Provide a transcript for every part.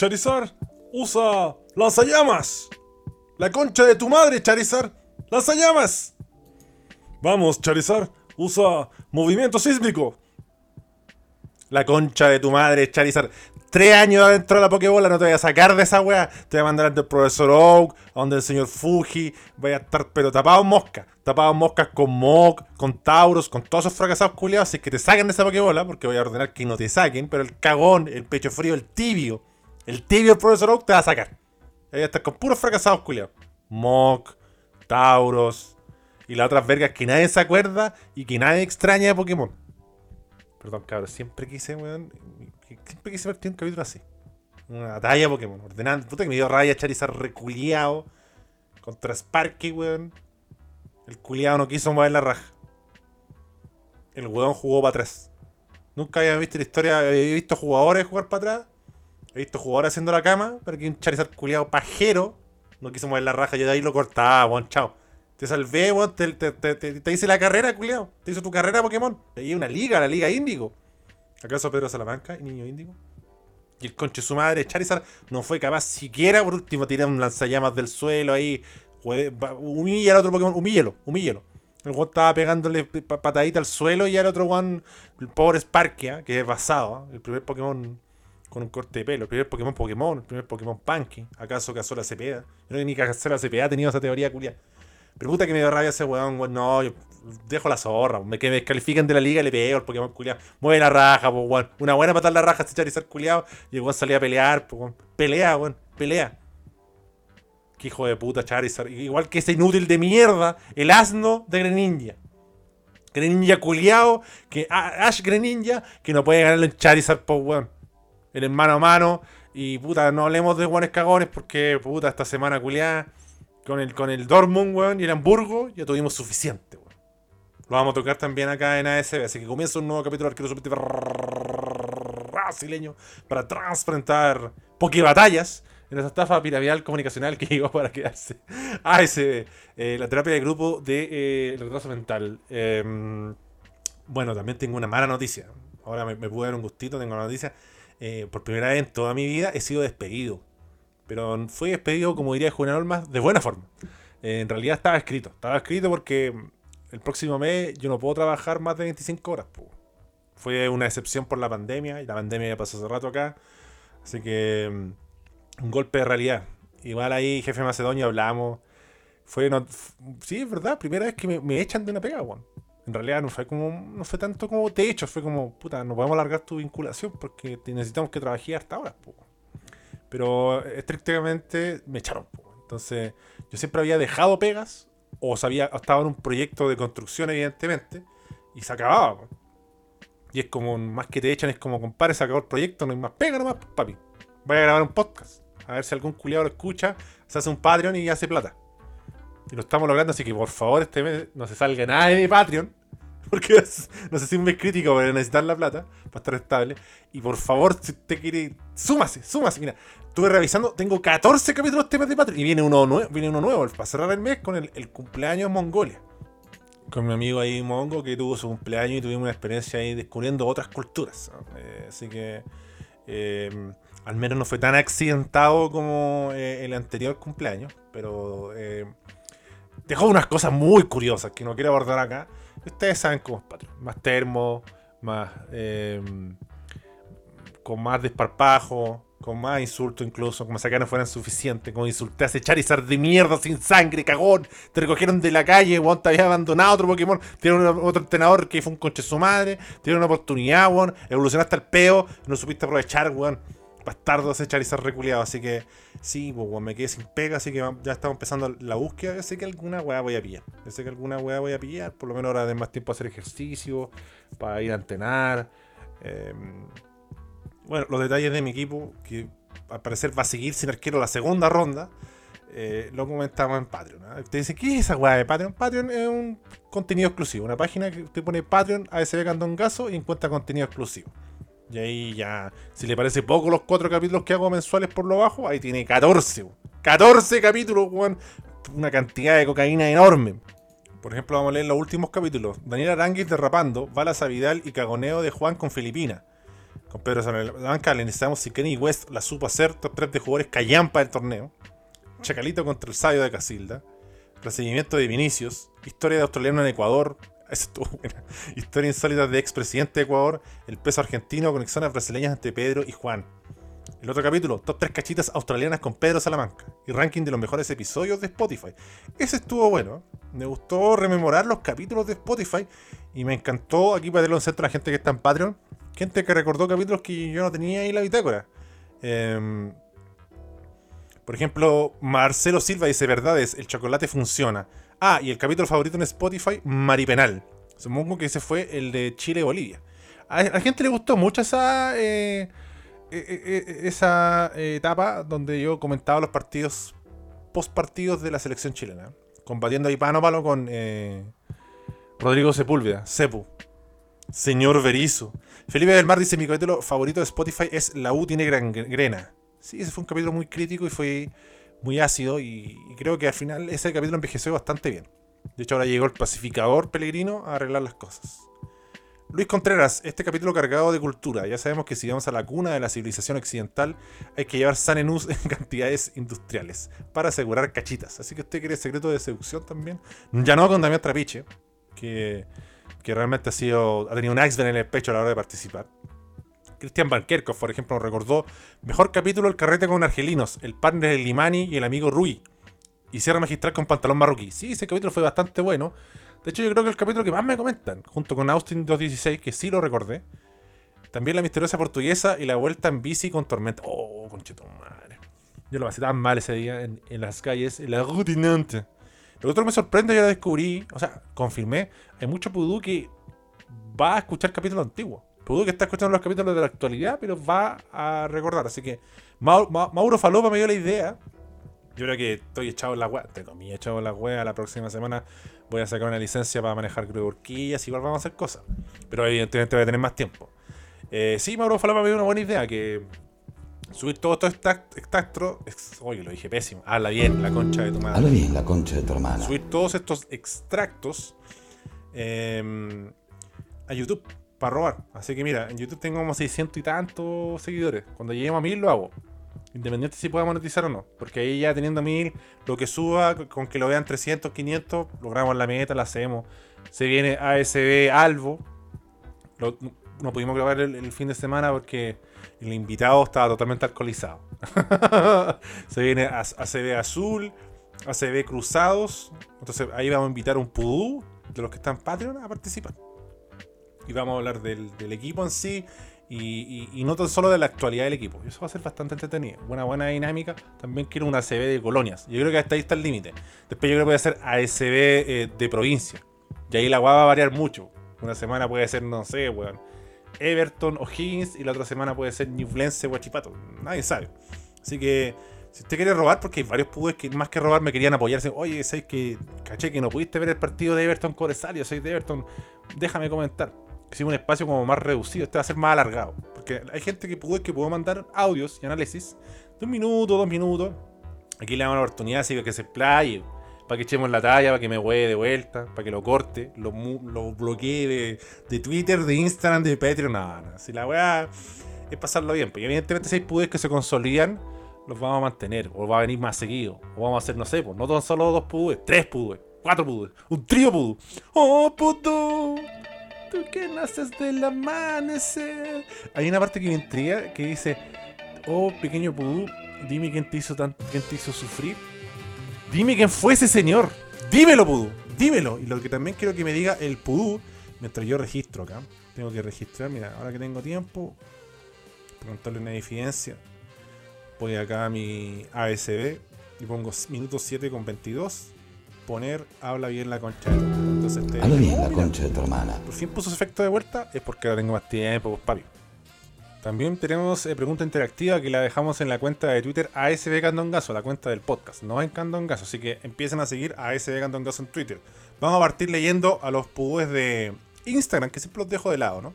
Charizard, usa lanzallamas. La concha de tu madre, Charizard, lanzallamas. Vamos, Charizard, usa movimiento sísmico. La concha de tu madre, Charizard. Tres años adentro de la Pokébola, no te voy a sacar de esa weá. Te voy a mandar ante el profesor Oak, donde el señor Fuji. Voy a estar, pero tapado en mosca. Tapado en moscas con Mok, con Tauros, con todos esos fracasados culiados. Así que te saquen de esa Pokébola, porque voy a ordenar que no te saquen. Pero el cagón, el pecho frío, el tibio. El tibio profesor Oak te va a sacar. Ahí estar con puros fracasados culiados. Mok, Tauros. Y las otras vergas que nadie se acuerda y que nadie extraña de Pokémon. Perdón, cabrón, siempre quise, weón. Siempre quise partir un capítulo así. Una batalla Pokémon, ordenando. Puta que me dio raya Charizard reculiado. Contra Sparky, weón. El culiado no quiso mover la raja. El weón jugó para atrás. Nunca había visto la historia, había visto jugadores jugar para atrás. He visto jugadores haciendo la cama, pero que un Charizard culiado pajero no quiso mover la raja. Yo de ahí lo cortaba, weón, chao. Te salvé, weón, te, te, te, te, hice la carrera, culiado. Te hizo tu carrera Pokémon. Te di una liga, la liga Índigo. ¿Acaso Pedro Salamanca, niño índigo? Y el conche su madre, Charizard, no fue capaz siquiera, por último, tirar un lanzallamas del suelo ahí. Humilla al otro Pokémon, humíllalo, humíllalo. El weón estaba pegándole patadita al suelo y al otro one, el pobre Sparkia, que es basado, el primer Pokémon con un corte de pelo, el primer Pokémon Pokémon, el primer Pokémon Punky. ¿Acaso Casola Cepeda? Yo no ni Casola Cepeda ha tenido esa teoría culia. Pero puta que me dio rabia ese weón, weón. No, yo dejo la zorra. Me, que me descalifiquen de la liga le pego al Pokémon culiado. Mueve la raja, pues, weón. Una buena patada la raja, este Charizard culiado. Y el weón salía a pelear, pues, weón. Pelea, weón. Pelea. Qué hijo de puta Charizard. Igual que ese inútil de mierda, el asno de Greninja. Greninja culiado, que Ash Greninja, que no puede ganarle en Charizard, pues, weón. El mano a mano. Y puta, no hablemos de guanes cagones porque, puta, esta semana culiada con el, con el Dortmund, weón, y el Hamburgo, ya tuvimos suficiente, weón. Lo vamos a tocar también acá en ASB, así que comienza un nuevo capítulo de Arquero brasileño para transparentar batallas en esa estafa piramidal comunicacional que llegó para quedarse. ASB, eh, la terapia de grupo de eh, retraso mental. Em, bueno, también tengo una mala noticia. Ahora me, pude dar un gustito, tengo una noticia. Eh, por primera vez en toda mi vida he sido despedido pero fue despedido, como diría Julián Olmas, de buena forma. en realidad estaba escrito. Estaba escrito porque el próximo mes yo no puedo trabajar más de 25 horas. Fue una excepción por la pandemia, y la pandemia ya pasó hace rato acá. Así que mm, un golpe de realidad. Igual ahí, jefe Macedonio, hablamos. Fue, sí, es verdad, primera vez que me, echan de una pega, weón. En realidad no fue como, no fue tanto como te echo, fue como, puta, no podemos alargar tu vinculación porque necesitamos que trabajes hasta ahora. Pero estrictamente me echaron. Entonces, yo siempre había dejado pegas, o sabía, estaba en un proyecto de construcción, evidentemente, y se acababa. Y es como, más que te echan, es como, compadre, se acabó el proyecto, no hay más pega nomás, papi. Voy a grabar un podcast. A ver si algún culiado lo escucha, se hace un Patreon y hace plata. Y lo estamos logrando, así que por favor, este mes no se salga nada de Patreon. Porque no sé si mes crítico para necesitar la plata, para estar estable. Y por favor, si usted quiere, súmase, súmase. Mira, estuve revisando, tengo 14 capítulos temas de Patreon y viene uno nuevo, viene uno nuevo para cerrar el mes con el, cumpleaños en Mongolia. Con mi amigo ahí Mongo que tuvo su cumpleaños y tuvimos una experiencia ahí descubriendo otras culturas. Eh, así que eh, al menos no fue tan accidentado como eh, el anterior cumpleaños, pero dejó unas cosas muy curiosas que no quiero abordar acá. Ustedes saben cómo es Patreon. Más termo, más. con más desparpajo, con más insultos incluso, como si acá no fueran suficientes, como ese Charizard de mierda sin sangre, cagón, te recogieron de la calle, weón, te había abandonado otro Pokémon, tiene otro entrenador que fue un conche su madre, tiene una oportunidad, weón, evolucionaste al peo, no supiste aprovechar, weón. Bastardo ese Charizard reculeado, así que sí, pues, me quedé sin pega, así que ya estamos empezando la búsqueda. Yo sé que alguna weá voy a pillar. Yo sé que alguna weá voy a pillar, por lo menos ahora de más tiempo a hacer ejercicio, para ir a entrenar. Eh, bueno, los detalles de mi equipo, que al parecer va a seguir sin arquero la segunda ronda, eh, lo comentamos en Patreon. ¿ah? Usted dice, ¿qué es esa weá de Patreon? Patreon es un contenido exclusivo, una página que usted pone Patreon, ASB Candongazo y encuentra contenido exclusivo. Y ahí ya, si le parece poco los cuatro capítulos que hago mensuales por lo bajo, ahí tiene 14. 14 capítulos, weón. Una cantidad de cocaína enorme. Por ejemplo, vamos a leer los últimos capítulos. Daniel Aranguis derrapando, Balas a Vidal y cagoneo de Juan con Filipina. con Pedro Salamanca, analizamos si Kenny West la supo hacer, top 3 de jugadores callampa del torneo. Chacalito contra el Sabio de Casilda. Recibimiento de Vinicius. Historia de australiano en Ecuador. Historia insólita de expresidente de Ecuador. El peso argentino. Conexiones brasileñas entre Pedro y Juan. El otro capítulo, top 3 cachitas australianas con Pedro Salamanca y ranking de los mejores episodios de Spotify. Ese estuvo bueno. Me gustó rememorar los capítulos de Spotify y me encantó aquí para tenerlo en centro a la gente que está en Patreon. Gente que recordó capítulos que yo no tenía ahí en la bitácora. Em, por ejemplo, Marcelo Silva dice: Verdades, el chocolate funciona. Ah, y el capítulo favorito en Spotify, Maripenal. Supongo que ese fue el de Chile y Bolivia. A la gente le gustó mucho esa. Eh, eh, eh, esa etapa donde yo comentaba los partidos post partidos de la selección chilena. Combatiendo ahí pano palo con Rodrigo Sepúlveda, Sepu. Señor Berizo. Felipe del Mar dice: Mi capítulo favorito de Spotify es La U tiene gran grena. Sí, ese fue un capítulo muy crítico y fue muy ácido. Y, creo que al final ese capítulo envejeció bastante bien. De hecho, ahora llegó el pacificador peregrino a arreglar las cosas. Luis Contreras, este capítulo cargado de cultura. Ya sabemos que si vamos a la cuna de la civilización occidental, hay que llevar Sanenus en cantidades industriales para asegurar cachitas. Así que usted quiere secreto de seducción también. Ya no con Damián Trapiche, que que realmente ha sido ha tenido un iceberg en el pecho a la hora de participar. Cristian Bankerkov, por ejemplo, recordó mejor capítulo el carrete con argelinos, el partner del Limani y el amigo Rui. Y cierra magistral con pantalón marroquí. Sí, ese capítulo fue bastante bueno. De hecho, yo creo que el capítulo que más me comentan, junto con Austin 216, que sí lo recordé. También la misteriosa portuguesa y la vuelta en bici con tormenta. Oh, conchito madre. Yo lo pasé tan mal ese día en, las calles, en la rutinante. Lo otro me sorprende, yo lo descubrí, o sea, confirmé, hay mucho pudú que va a escuchar capítulos antiguos. Pudú que está escuchando los capítulos de la actualidad, pero va a recordar. Así que Mauro, Falopa me dio la idea. Yo creo que estoy echado en la web, te comí echado en la web. La próxima semana voy a sacar una licencia para manejar horquillas. Igual vamos a hacer cosas. Pero evidentemente voy a tener más tiempo. Eh, sí, Mauro Falopa me dio una buena idea. Que subir todos estos extractos. Oye, lo dije pésimo. Habla bien la concha de tu madre. Habla bien la concha de tu hermana. Subir todos estos extractos em, a YouTube para robar. Así que mira, en YouTube tengo como 600 y tantos seguidores. Cuando lleguemos a 1000 lo hago. Independiente si pueda monetizar o no. Porque ahí ya teniendo 1000, lo que suba, con que lo vean 300, 500, logramos la meta, la hacemos. Se viene ASB Alvo. no pudimos grabar el fin de semana porque el invitado estaba totalmente alcoholizado. se viene ACB Azul, ACB Cruzados. Entonces ahí vamos a invitar un pudú de los que están en Patreon a participar. Y vamos a hablar del, equipo en sí y, no tan solo de la actualidad del equipo. Eso va a ser bastante entretenido. Buena, buena dinámica. También quiero una ACB de colonias. Yo creo que hasta ahí está el límite. Después yo creo que voy a hacer ASB eh, de provincia. Y ahí la guava va a variar mucho. Una semana puede ser, no sé, weón. Everton o Higgins y la otra semana puede ser Newflense o Chipato. Nadie sabe. Así que si usted quiere robar, porque hay varios pubes que más que robar me querían apoyarse. Oye, ¿sabes que caché que no pudiste ver el partido de Everton Coresario? Soy de Everton. Déjame comentar. Si un espacio como más reducido, este va a ser más alargado. Porque hay gente que pudo que pudo mandar audios y análisis de un minuto, dos minutos. Aquí le damos la oportunidad así que se explaye para que echemos la talla, para que me hueve de vuelta, para que lo corte, lo, lo bloquee de, Twitter, de Instagram, de Patreon. No, no. Si la weá es pasarlo bien, porque evidentemente si hay pudes que se consolidan, los vamos a mantener, o va a venir más seguido, o vamos a hacer, no sé, pues, no solo dos pudúes, tres pudúes, cuatro pudúes, un trío pudú. ¡Oh, puto! Tú que naces del amanecer. Hay una parte que me intriga que dice: Oh, pequeño pudú, dime quién te hizo, tan, quién te hizo sufrir Dime quién fue ese señor. Dímelo, Pudú. Dímelo. Y lo que también quiero que me diga el Pudú, mientras yo registro acá. Tengo que registrar, mira, ahora que tengo tiempo, preguntarle una evidencia. Voy acá mi ASB y pongo minuto 7 con 22. Poner habla bien la concha de tu hermana. Entonces, habla bien la concha de tu hermana. Por fin puso ese efecto de vuelta, es porque ahora tengo más tiempo, pues papi. También tenemos eh, pregunta interactiva que la dejamos en la cuenta de Twitter ASB Candongazo, la cuenta del podcast, no en Candongazo. Así que empiecen a seguir a ASB Candongazo en Twitter. Vamos a partir leyendo a los pudúes de Instagram, que siempre los dejo de lado, ¿no?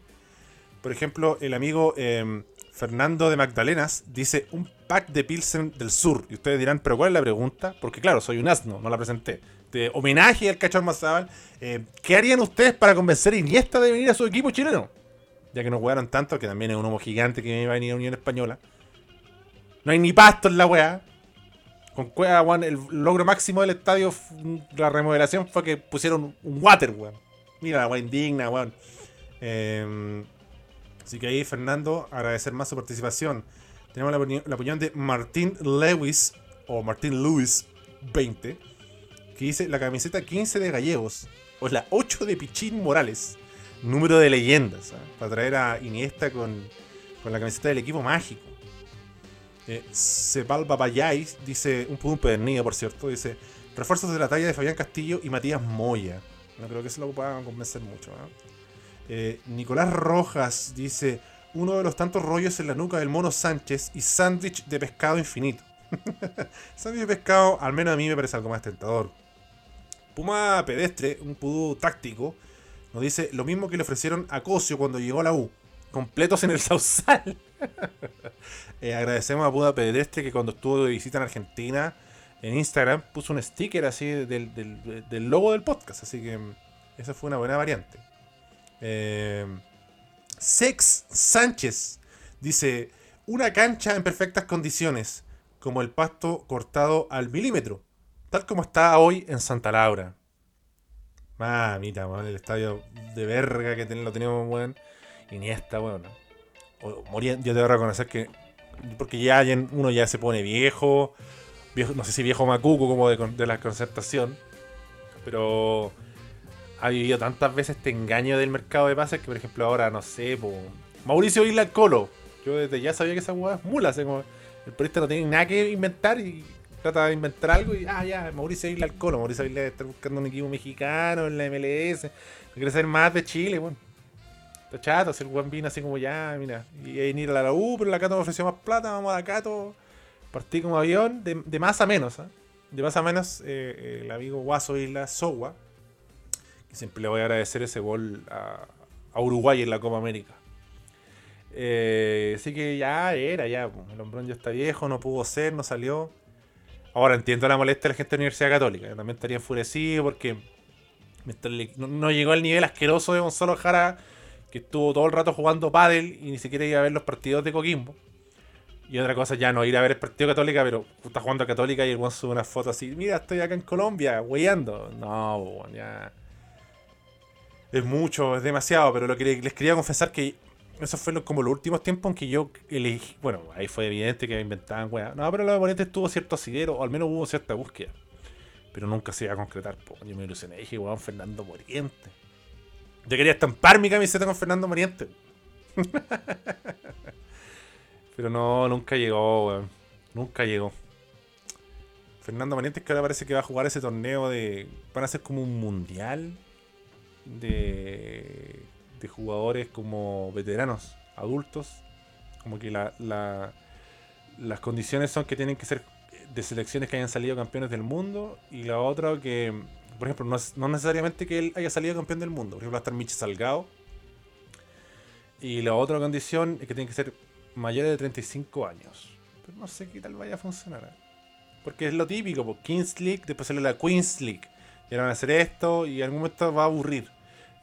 Por ejemplo, el amigo em, Fernando de Magdalenas dice un pack de Pilsen del Sur. Y ustedes dirán, ¿pero cuál es la pregunta? Porque claro, soy un asno, no la presenté. De homenaje al cachorro Mazabal, eh, ¿qué harían ustedes para convencer a Iniesta de venir a su equipo chileno? ya que no jugaron tanto, que también es un humo gigante que iba a venir a Unión Española. No hay ni pasto en la weá. Con Cueva, weón, el logro máximo del estadio, la remodelación fue que pusieron un water, weón. Mira la weá indigna, weón. Eh, así que ahí, Fernando, agradecer más su participación. Tenemos la, opinión de Martín Lewis, o Martín Lewis 20, que dice la camiseta 15 de Gallegos, o la 8 de Pichín Morales. Número de leyendas, ¿ah? para traer a Iniesta con, con la camiseta del equipo mágico. Eh, Sepal Papayais dice, un punto pernido por cierto, dice, refuerzos de la talla de Fabián Castillo y Matías Moya. No creo que eso lo pueda convencer mucho. Eh, Nicolás Rojas dice, uno de los tantos rollos en la nuca del mono Sánchez y sándwich de pescado infinito. sándwich de pescado, al menos a mí me parece algo más tentador. Puma Pedestre, un pudú táctico, nos dice lo mismo que le ofrecieron a Cosio cuando llegó a la U. Completos en el Sausal. Eh, agradecemos a Buda Pedestre que cuando estuvo de visita en Argentina, en Instagram, puso un sticker así del, del, del logo del podcast. Así que mm, esa fue una buena variante. Eh, Sex Sánchez dice: Una cancha en perfectas condiciones, como el pasto cortado al milímetro, tal como está hoy en Santa Laura. Mamita, weón, el estadio de verga que lo teníamos, weón. Y ni esta, weón. Yo te voy a reconocer que. Porque ya uno ya se pone viejo. viejo no sé si viejo macuco como de, de la concertación. Pero ha vivido tantas veces este engaño del mercado de pases que, por ejemplo, ahora, no sé, Mauricio Isla Colo. Yo desde ya sabía que esa hueá es mula. como el periodista no tiene nada que inventar y trata de inventar algo y, ah, ya, Mauricio Isla Colo. Mauricio Isla estar buscando un equipo mexicano en la MLS. Quiere ser más de Chile, bueno. Está chato, si el buen vino así como ya, mira. Y venir a la U, pero la Cato me ofreció más plata, vamos a la Cato. Partí como avión, de, más a menos, ¿eh? De más a menos, el amigo Guaso Isla Sowa siempre le voy a agradecer ese gol a, Uruguay en la Copa América. Eh, así que ya era, ya. El hombrón ya está viejo, no pudo ser, no salió. Ahora entiendo la molestia de la gente de la Universidad Católica. Yo también estaría enfurecido porque no, llegó al nivel asqueroso de Gonzalo Jara, que estuvo todo el rato jugando pádel y ni siquiera iba a ver los partidos de Coquimbo. Y otra cosa, ya no ir a ver el partido Católica, pero está jugando a Católica y el buen sube una foto así. Mira, estoy acá en Colombia, weyando. No, ya es mucho, es demasiado, pero les quería confesar que eso fue como los últimos tiempos en que yo elegí. Bueno, ahí fue evidente que inventaban weá. No, pero los oponentes tuvo cierto asidero, o al menos hubo cierta búsqueda. Pero nunca se iba a concretar. yo me ilusioné. Dije, weón, Fernando Moriente. Yo quería estampar mi camiseta con Fernando Moriente. pero no, nunca llegó, weón. Nunca llegó. Fernando Moriente que ahora parece que va a jugar ese torneo de. Van a ser como un mundial de, de jugadores como veteranos, adultos, como que la, la, las condiciones son que tienen que ser de selecciones que hayan salido campeones del mundo y la otra que, por ejemplo, no, no necesariamente que él haya salido campeón del mundo, por ejemplo, va a estar Mitch Salgado y la otra condición es que tiene que ser mayor de 35 años. Pero no sé qué tal vaya a funcionar. ¿eh? Porque es lo típico, pues Kings League, después sale la Queens League. Y van a hacer esto y en algún momento va a aburrir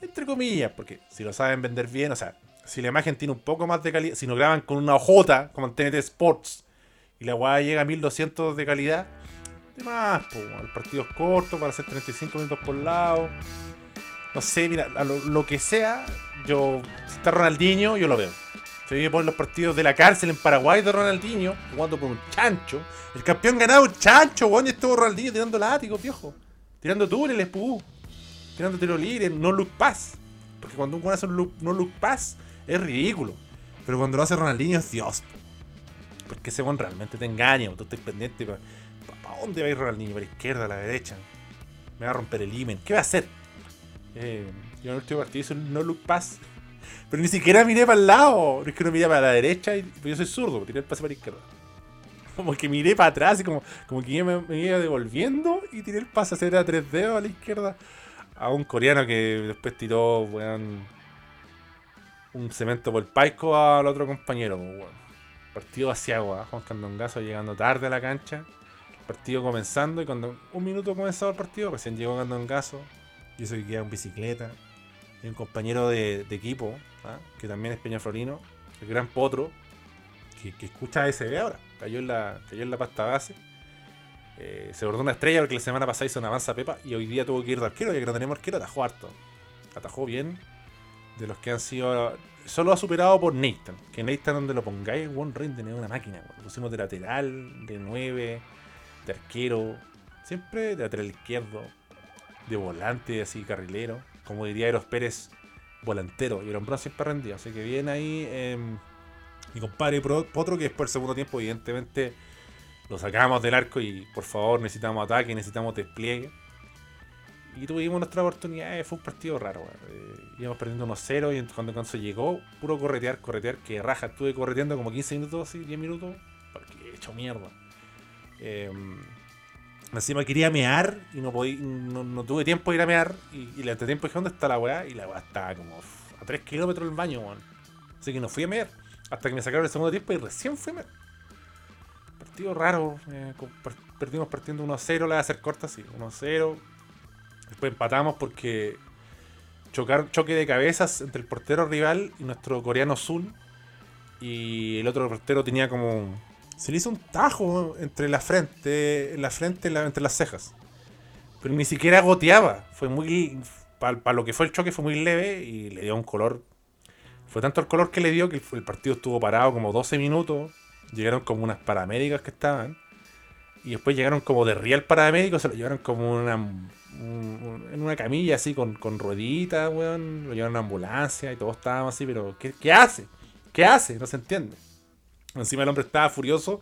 entre comillas, porque si lo saben vender bien, o sea, si la imagen tiene un poco más de calidad, si no graban con una OJ como en TNT Sports y la weá llega a 1200 de calidad, de más, pues, el partido es corto para hacer 35 minutos por lado. No sé, mira, lo, que sea, yo, si está Ronaldinho, yo lo veo. Se viene por los partidos de la cárcel en Paraguay de Ronaldinho, jugando con un chancho. El campeón ganado, un chancho, weón, y estuvo Ronaldinho tirando látigos, viejo. Tirando túneles, pú tirando tiro libre, no look pass. Porque cuando un hace un no look pass, es ridículo. Pero cuando lo hace Ronaldinho es Dios. Porque ese buen realmente te engaña, tú estás pendiente. ¿Para, dónde va a ir Ronaldinho? ¿Para la izquierda, a la derecha? Me va a romper el imen. ¿Qué va a hacer? Eh, yo en el último partido hice un no look pass. Pero ni siquiera miré para el lado. Es que no miré para la derecha. Y, pues yo soy zurdo, tiré el pase para la izquierda. Como que miré para atrás y como, como que me, me iba devolviendo y tiré el pase hacer a tres dedos a la izquierda a un coreano que después tiró, un cemento por el paico al otro compañero, pues, Partido hacia agua, Juan Candongazo llegando tarde a la cancha. partido comenzando y cuando un minuto comenzado el partido, recién llegó Candongazo. Y eso que en bicicleta. y un compañero de, de equipo, ¿ah? que también es peñaflorino, el gran Potro, que, que escucha SB ahora, cayó en la, cayó en la pasta base. Eh, se bordó una estrella porque la semana pasada hizo una avanza Pepa y hoy día tuvo que ir de arquero, ya que no tenemos arquero, atajó harto. Atajó bien. De los que han sido. Solo ha superado por Nathan. Que Nathan, donde lo pongáis, One Ring tenía una máquina. Lo pusimos de lateral, de 9, de arquero. Siempre de lateral izquierdo, de volante, así carrilero. Como diría Eros Pérez, volantero. Y el hombro siempre rendido. Así que bien ahí. eh, mi compadre Potro, que después del segundo tiempo, evidentemente, lo sacamos del arco y por favor necesitamos ataque, necesitamos despliegue. Y tuvimos nuestra oportunidad, eh, fue un partido raro. Eh, íbamos perdiendo 1-0 y cuando Canso llegó, puro corretear, corretear, que raja, estuve correteando como 15 minutos, así, 10 minutos, porque he hecho mierda. Eh, encima quería mear y no, podí, no, tuve tiempo de ir a mear. Y, y le tiempo dije, ¿dónde está la weá? Y la weá estaba como a 3 kilómetros del baño, weón. Así que no fui a mear. Hasta que me sacaron el segundo tiempo y recién mear. Partido raro. eh, perdimos partiendo 1-0, la voy a hacer corta, sí. 1-0. Después empatamos porque chocar, choque de cabezas entre el portero rival y nuestro coreano Zul. Y el otro portero tenía como. Se le hizo un tajo entre la frente, en la frente la- entre las cejas. Pero ni siquiera goteaba. Fue muy. Para lo que fue el choque fue muy leve y le dio un color. Fue tanto el color que le dio que el, partido estuvo parado como 12 minutos. Llegaron como unas paramédicas que estaban. Y después llegaron como de real paramédicos. Se lo llevaron como una, un- un- en una camilla así con, con rueditas, weón. Lo llevaron a una ambulancia y todos estábamos así. Pero, ¿qué, qué hace? ¿Qué hace? No se entiende. Encima el hombre estaba furioso.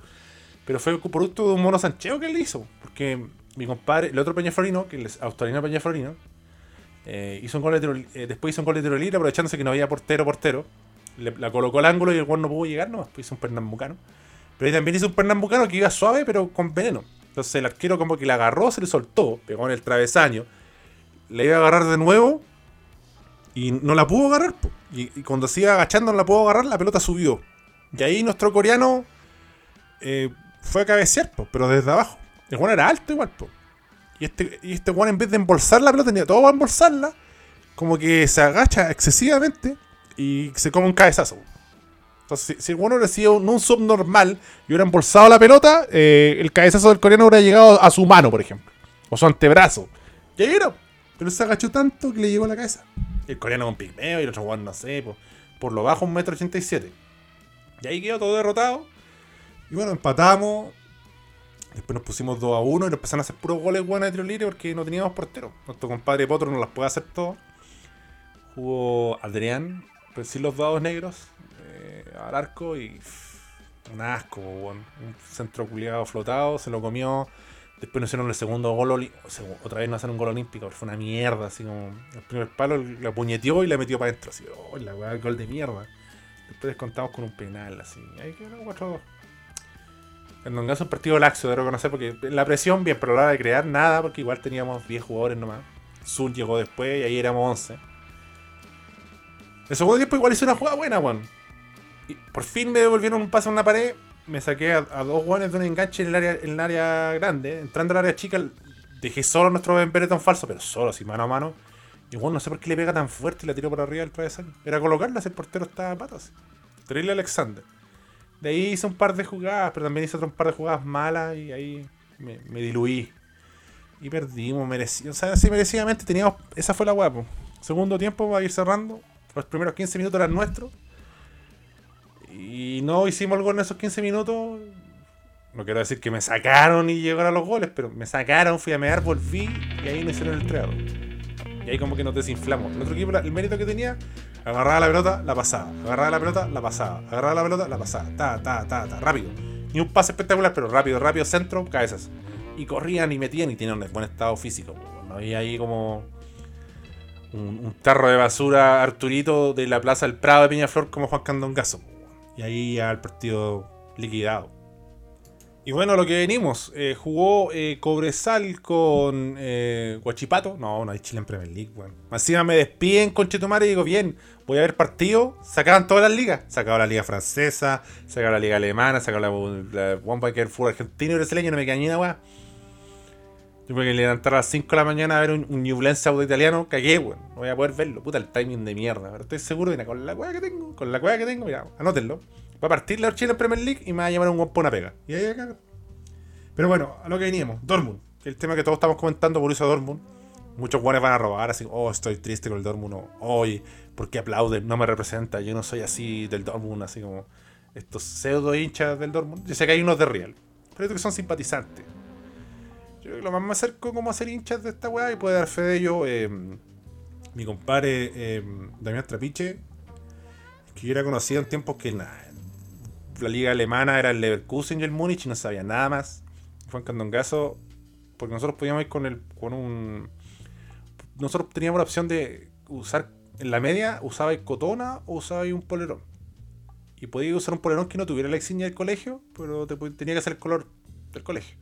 Pero fue producto de un mono sancheo que él hizo. Porque mi compadre, el otro Peñaflorino, que es australiano Peñaflorino, eh, hizo un gol de tiro, eh, después hizo un gol de tiro aprovechándose que no había portero portero. Le- la colocó al ángulo y el gol no pudo llegar, no, después hizo un pernambucano. Pero ahí también hizo un pernambucano que iba suave pero con veneno. Entonces el arquero como que la agarró, se le soltó, pegó en el travesaño. Le iba a agarrar de nuevo y no la pudo agarrar. Y, cuando se iba agachando no la pudo agarrar, la pelota subió. Y ahí nuestro coreano eh, fue a cabecear, pero desde abajo. El Juan era alto igual, po. Y este, y este Juan en vez de embolsar la pelota, tenía todo para embolsarla. Como que se agacha excesivamente y se come un cabezazo. Entonces, si, si el hubiera sido un, un subnormal y hubiera embolsado la pelota, eh, el cabezazo del coreano hubiera llegado a su mano, por ejemplo. O su antebrazo. Y ahí era. Pero se agachó tanto que le llegó a la cabeza. El coreano con pigmeo y el otro Juan, no sé, por, por lo bajo un metro ochenta y siete. Y ahí quedó todo derrotado. Y bueno, empatamos. Después nos pusimos 2 a 1 y nos empezaron a hacer puros goles buenos de tiro libre porque no teníamos portero. Nuestro compadre Potro no las puede hacer todo. Jugó Adrián, pero sin los dados negros, eh, al arco y un asco, weón. un centro culiado flotado, se lo comió. Después nos hicieron el segundo gol, o sea, otra vez nos hacen un gol olímpico, fue una mierda, así como el primer palo la puñeteó y la metió para adentro, así, oh, la weá, gol de mierda. Después descontamos con un penal, así, ahí quedó 4-2. En un caso un partido laxo, de reconocer, porque la presión bien, pero la de crear nada, porque igual teníamos 10 jugadores nomás. Zul llegó después y ahí éramos 11. El segundo tiempo igual hice una jugada buena, weón. Por fin me devolvieron un pase a una pared. Me saqué a, dos guanes de un enganche en el área, en el área grande. Entrando al área chica, dejé solo a nuestro Ben Bereton falso, pero solo, así mano a mano. Y bueno, no sé por qué le pega tan fuerte y la tiró por arriba del travesaño. Era colocarla el portero estaba a patas. Terrible Alexander. De ahí hice un par de jugadas, pero también hice otro par de jugadas malas y ahí me, me diluí. Y perdimos, merecido. O sea, sí, merecidamente teníamos. Esa fue la guapo. Segundo tiempo va a ir cerrando. Los primeros 15 minutos eran nuestros. Y no hicimos el gol en esos 15 minutos. No quiero decir que me sacaron y llegaron a los goles, pero me sacaron, fui a mear, volví y ahí no hicieron el entregado. Y ahí como que nos desinflamos. El otro equipo, el mérito que tenía, agarraba la pelota, la pasaba. Agarraba la pelota, la pasaba. Agarraba la pelota, la pasaba. Ta, ta, ta, ta, rápido. Ni un pase espectacular, pero rápido, rápido, centro, cabezas. Y corrían y metían y tenían buen estado físico. No había ahí como un, tarro de basura Arturito de la Plaza del Prado de Peñaflor como Juan Candongazo. Y ahí ya el partido liquidado. Y bueno, lo que venimos, eh, jugó eh, Cobresal con eh, Guachipato. No, no hay Chile en Premier League, weón. Encima me despiden con Chetumare y digo, bien, voy a ver partido. Sacaban todas las ligas. Sacaba la liga francesa, sacaba la liga alemana, sacaba la, la One Biker Full argentino y brasileño, no me queda ni. Yo me que levantar a las 5 de la mañana a ver un, un Ñublense auto italiano, cagué, weón. No voy a poder verlo. Puta, el timing de mierda. Pero estoy seguro, mira, con la weá que tengo, con la weá que tengo, mira, anótenlo. Va a partir la Chile en Premier League y me va a llamar un guapo una pega. Y ahí acá. Pero bueno, a lo que veníamos. Dortmund. El tema que todos estamos comentando, eso Dortmund. Muchos guanes van a robar, así, oh, estoy triste con el Dortmund. O, oye, ¿por qué aplauden? No me representa. Yo no soy así del Dortmund, así como estos pseudo hinchas del Dortmund. Yo sé que hay unos de Real, pero estos que son simpatizantes. Yo creo que lo más me acerco como a ser hinchas de esta weá y puede dar fe de ello eh, mi compadre eh, Damián Trapiche, que yo era conocido en tiempos que nada, la liga alemana era el Leverkusen y el Múnich y no sabía nada más. Fue en Candongazo, porque nosotros podíamos ir con, el, con un... Nosotros teníamos la opción de usar, en la media, usaba cotona o usaba un polerón. Y podía usar un polerón que no tuviera la insignia del colegio, pero te, tenía que ser el color del colegio.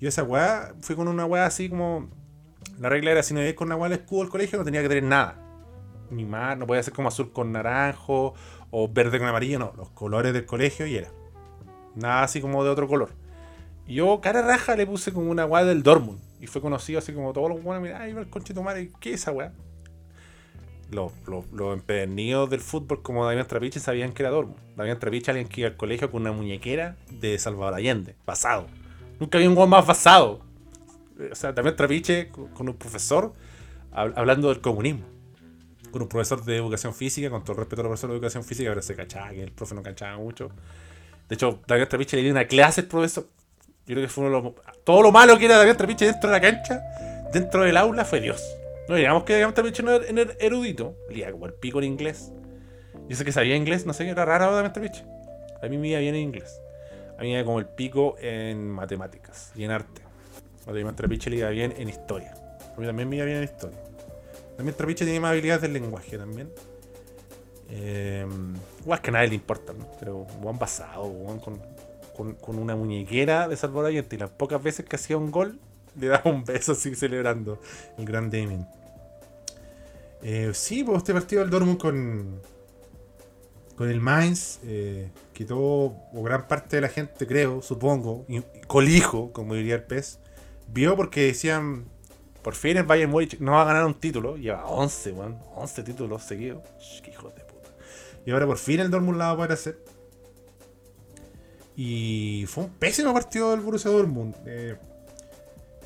Y esa weá, fui con una weá así como. La regla era: si no ibas con una weá del escudo del colegio, no tenía que tener nada. Ni más, no podía ser como azul con naranjo o verde con amarillo, no. Los colores del colegio y era. Nada así como de otro color. Y yo, cara raja, le puse como una weá del Dortmund. Y fue conocido así como todos los weones. Mira, ay, va el conchito madre, ¿qué es esa weá? Los, los, los empedernidos del fútbol como Damián Trapiche sabían que era Dortmund. Damián Trapiche, alguien que iba al colegio con una muñequera de Salvador Allende, basado. Nunca había un weón más basado. O sea, también Trapiche con, un profesor hab- hablando del comunismo. Con un profesor de educación física, con todo el respeto a los profesores de educación física, pero se cachaba que el profe no cachaba mucho. De hecho, David Trapiche le dio una clase al profesor. Yo creo que fue uno de los. Todo lo malo que era David Trapiche dentro de la cancha, dentro del aula, fue Dios. No digamos que David Trapiche no era era erudito, leía como el pico en inglés. Yo sé que sabía inglés, no sé era raro David Trapiche. A mí me iba bien en inglés. A mí me iba como el pico en matemáticas y en arte. A David Trapiche le iba bien en historia. A mí también me iba bien en historia. También Trapiche tiene más habilidades del lenguaje también. Eh, igual que a nadie le importa, ¿no? Pero Juan basado, Juan con, con, con una muñequera de Salvador Allende y las pocas veces que hacía un gol, le daba un beso así celebrando el gran Damien. Eh, sí, pues este partido del Dortmund con, con el Mainz, eh, todo, o gran parte de la gente, creo, supongo, colijo, como diría el pez, vio porque decían, por fin el Bayern Múnich no va a ganar un título, lleva 11, weón, 11 títulos seguidos, Sh, qué hijos de puta. Y ahora por fin el Dortmund la va a poder hacer. Y fue un pésimo partido del Borussia Dortmund. Eh,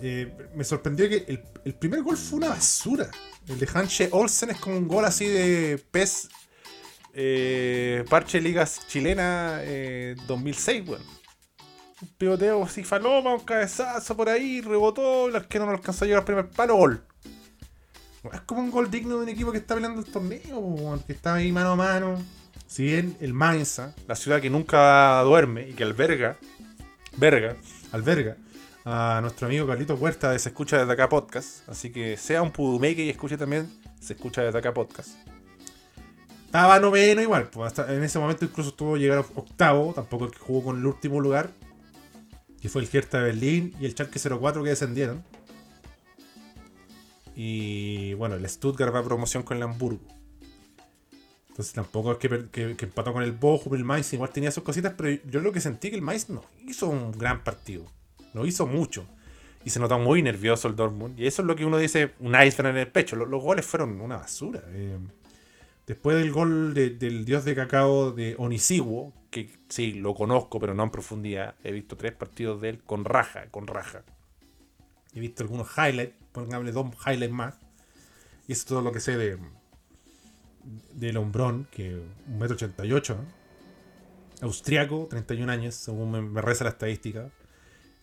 eh, me sorprendió que el, primer gol fue una basura. El de Hanche Olsen es como un gol así de pez eh, parche ligas chilena eh, 2006, weón. Un pivoteo así faloma, un cabezazo por ahí, rebotó, el que no lo alcanzó a llegar al primer palo, gol. Es como un gol digno de un equipo que está peleando el torneo, que está ahí mano a mano. Si bien el Mainza, la ciudad que nunca duerme y que alberga, verga, alberga a nuestro amigo Carlitos Huerta de Se Escucha Desde Acá Podcast. Así que sea un pudumeque y escuche también Se Escucha Desde Acá Podcast. Estaba noveno igual, pues hasta en ese momento incluso estuvo llegar octavo, tampoco el que jugó con el último lugar, que fue el Hertha de Berlín y el Schalke 04 que descendieron. Y bueno, el Stuttgart va a promoción con el Hamburgo. Entonces tampoco es que, que- empató con el Bochum, el Mainz igual tenía sus cositas, pero yo lo que sentí que el Mainz no hizo un gran partido. No hizo mucho. Y se notó muy nervioso el Dortmund. Y eso es lo que uno dice, un iceberg en el pecho. Los, los goles fueron una basura. Eh, después del gol de- del dios de cacao de Onisiwo, que sí, lo conozco, pero no en profundidad. He visto tres partidos de él con raja, con raja. He visto algunos highlights, pongámosle dos highlights más. Y eso es todo lo que sé de del hombrón, que 1,88m, ¿no? austriaco, 31 años, según me, me reza la estadística.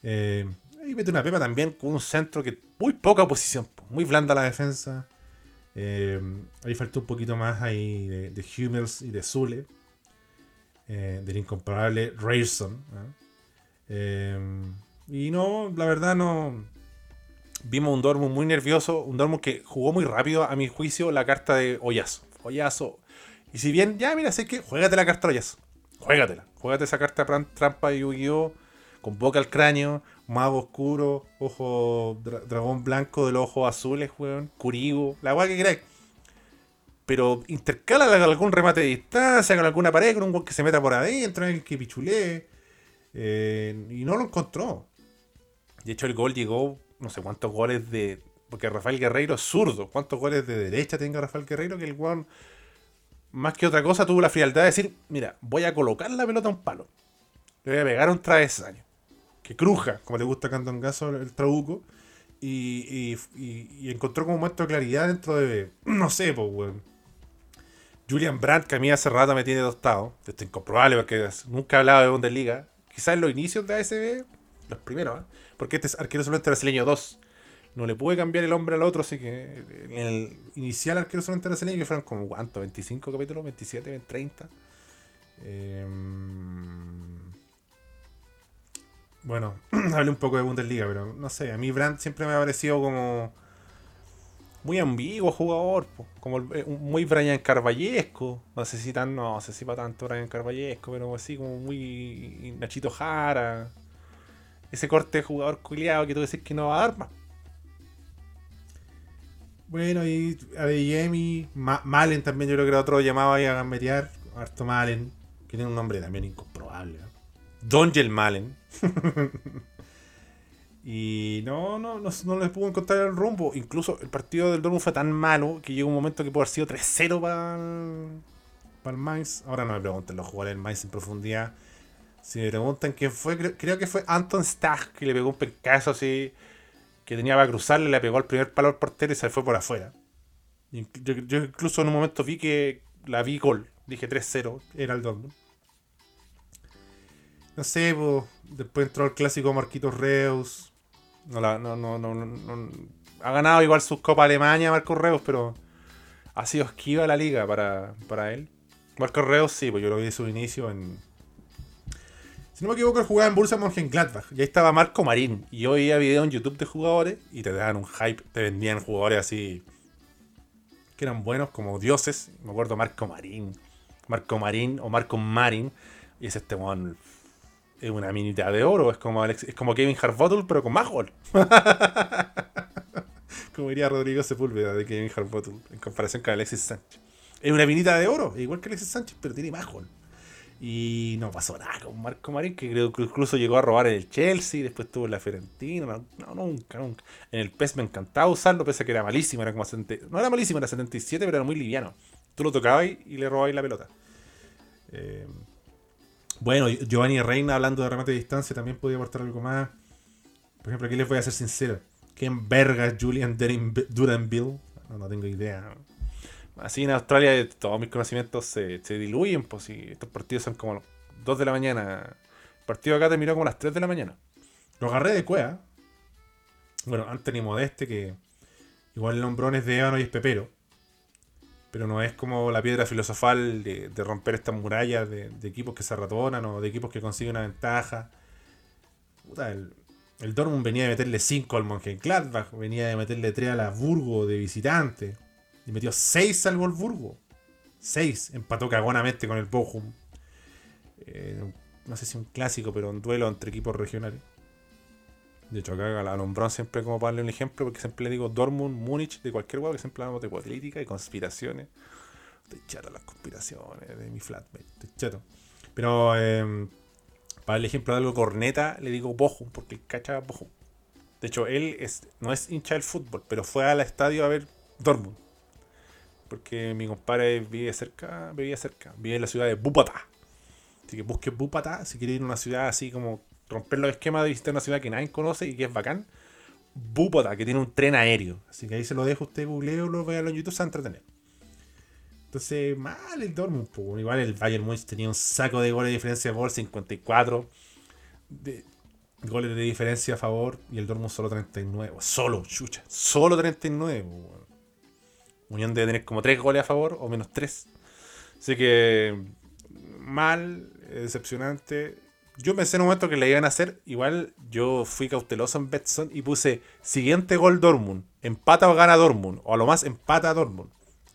Eh, y mete una pepa también con un centro que muy poca oposición, po, muy blanda la defensa. Eh, ahí faltó un poquito más ahí de, de Hummels y de Zule, eh, del incomparable Rayson. ¿no? Eh, y no, la verdad no. Vimos un Dortmund muy nervioso, un Dortmund que jugó muy rápido, a mi juicio, la carta de. Oyazo. Y si bien, ya mira, sé que juégate la carta de Oyazo. Juégatela. Juégate esa carta trampa de Yu-Gi-Oh! Con boca al cráneo, mago oscuro, ojo dra- dragón blanco de los ojos azules, weón. Kuribo, la weá que queráis. Pero intercala con algún remate de distancia, con alguna pared, con un weón que se meta por adentro, alguien que pichulee. Eh, y no lo encontró. De hecho, el gol llegó no sé cuántos goles de. Porque Rafael Guerreiro es zurdo. ¿Cuántos goles de derecha tenga Rafael Guerreiro? Que el weón, más que otra cosa, tuvo la frialdad de decir: Mira, voy a colocar la pelota a un palo. Le voy a pegar un travesaño. Que cruja, como le gusta a Candongazo el trabuco. Y, encontró como un momento de claridad dentro de. No sé, pues, weón. Julian Brandt, que a mí hace rato me tiene tostado. Esto es incomprobable porque nunca he hablado de Bundesliga. Quizás en los inicios de ASB, los primeros, ¿eh? porque este es arquero solamente brasileño 2. No le pude cambiar el hombre al otro, así que en el inicial arquero solamente brasileño, que fueron como, ¿cuánto? ¿25 capítulos? ¿27? ¿30? Em, Bueno, hablé un poco de Bundesliga, pero no sé, a mí Brandt siempre me ha parecido como muy ambiguo jugador, como eh, muy Brian Carballesco. No sé si tan, no sé si para tanto Brian Carballesco, pero así como muy Nachito Jara. Ese corte de jugador culiado que tú decís que no va a dar más. Bueno, y Adeyemi, Ma Malen también yo creo que era otro llamado ahí a gambetear. Harto Malen, que tiene un nombre también incomprobable. Dongel Malen. y no, no, no, no les pudo encontrar el rumbo. Incluso el partido del Dortmund fue tan malo que llegó un momento que pudo haber sido 3-0 para el, para el Mainz. Ahora no me pregunten los jugadores del Mainz en profundidad. Si me preguntan quién fue, creo, que fue Anton Stach que le pegó un pencazo así que tenía para cruzarle, le pegó el primer palo al portero y se fue por afuera. Yo, yo incluso en un momento vi que la vi gol. Dije 3-0, era el Dortmund. No sé, pues, después entró el clásico Marquitos Reus. No, la- no, no, no, no- ha ganado igual sus Copa Alemania Marcos Reus, pero ha sido esquiva la liga para, para él. Marcos Reus sí, pues yo lo vi de su inicio en... Si no me equivoco, jugaba en Borussia Mönchengladbach. Y ahí estaba Marco Marín. Y yo veía videos en YouTube de jugadores y te daban un hype. Te vendían jugadores así que eran buenos como dioses. Me acuerdo Marco Marín. Marco Marín o Marco Marín. Y es este weón. Es una minita de oro. Es como, Alex- es como Kevin Harbottle, pero con más gol. como diría Rodrigo Sepúlveda de Kevin Harbottle. En comparación con Alexis Sánchez. Es una minita de oro. Igual que Alexis Sánchez, pero tiene más gol. Y no pasó nada con Marco Marín, que creo que incluso llegó a robar en el Chelsea, después tuvo en la Fiorentina. No, nunca, nunca. En el PES me encantaba usarlo, pese a que era malísimo, era como 70 no era malísimo, era 77, pero era muy liviano. Tú lo tocabas y, y le robabas la pelota. Eh, bueno, Giovanni Reina, hablando de remate de distancia, también podía aportar algo más. Por ejemplo, aquí les voy a ser sincero. ¿Quién verga Julian Duran- Duranville? No, no tengo idea. Así en Australia todos mis conocimientos se, se diluyen, pues si estos partidos son como 2 de la mañana. El partido acá terminó como las 3 de la mañana. Lo agarré de cueva. Bueno, Anthony Modeste, que igual el nombrón es de ébano y es pepero. Pero no es como la piedra filosofal de, de romper estas murallas de, equipos que se ratonan o de equipos que consiguen una ventaja. Puta, el, el Dortmund venía de meterle 5 al Mönchengladbach, venía de meterle 3 a la Burgo de visitante. Y metió 6 al Wolfsburgo. 6. Empató cagonamente con el Bochum. Eh, no sé si un clásico, pero un duelo entre equipos regionales. De hecho, acá la nombró siempre como para darle un ejemplo, porque siempre le digo Dortmund, Múnich, de cualquier huevo, que siempre hablamos de política y conspiraciones. Estoy chato las conspiraciones de mi flatmate, estoy chato. Pero, eh, para el ejemplo de algo corneta, le digo Bochum, porque cacha Bochum. De hecho, él no es hincha del fútbol, pero fue al estadio a ver Dortmund. Porque mi compadre vive cerca, vivía cerca, vive en la ciudad de Bupata. Así que busque Bupata si quiere ir a una ciudad así como romper los esquemas de visitar una ciudad que nadie conoce y que es bacán. Bupata, que tiene un tren aéreo. Así que ahí se lo dejo, usted googleo, lo vea en YouTube, se va a entretener. Entonces, mal el Dortmund. po. Igual el Bayern Munich tenía un saco de goles de diferencia de gol, 54 de goles de diferencia a favor y el Dortmund solo 39. Solo, chucha, solo 39. po, weón. Unión debe tener como 3 goles a favor o menos 3. Así que mal, eh, decepcionante. Yo pensé en un momento que le iban a hacer. Igual yo fui cauteloso en Betson y puse siguiente gol Dortmund. Empata o gana Dortmund. O a lo más empata Dortmund.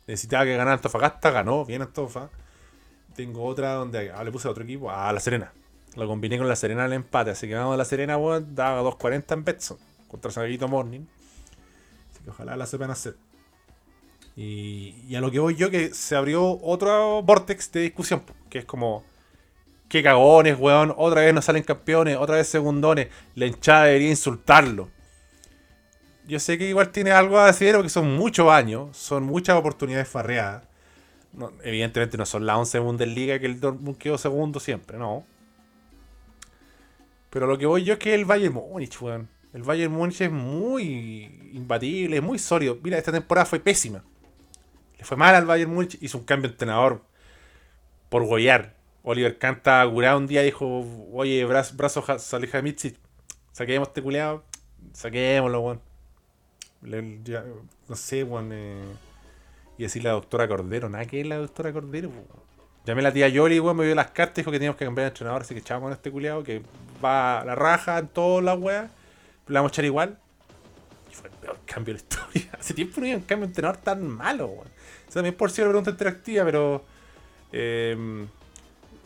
Necesitaba que ganara Antofagasta, ganó, bien Antofa. Tengo otra donde ah, le puse a otro equipo, a La Serena. Lo combiné con La Serena al empate. Así que a La Serena, weón, daba 2.40 en Betson. Contra Saguito Morning. Así que ojalá la sepan hacer. Y, y a lo que voy yo, que se abrió otro vortex de discusión, que es como, qué cagones, weón, otra vez no salen campeones, otra vez segundones, la hinchada debería insultarlo. yo sé que igual tiene algo a decir porque son muchos años, son muchas oportunidades farreadas. Evidentemente no son las 11 Bundesliga que el Dortmund quedó segundo siempre, no. Pero lo que voy yo es que el Bayern Múnich, weón. El Bayern Múnich es muy imbatible, es muy sólido. Mira, esta temporada fue pésima. Le fue mal al Bayern Múnich, hizo un cambio de entrenador por goyar. Oliver Canta curado un día dijo, oye, brazo, brazo Salihamidzic, saquemos este culeado, saquémoslo, weón. No sé, weón. Eh, y decir la doctora Cordero, nada que es la doctora Cordero, weón. Llamé a la tía Yoli, weón, me dio las cartas y dijo que teníamos que cambiar de entrenador, así que echamos con este culiado que va a la raja en todas las weas, le vamos a echar igual. Y fue el peor cambio de la historia. Hace tiempo no había un cambio de entrenador tan malo, weón. Eso también por la pregunta interactiva, pero. eh,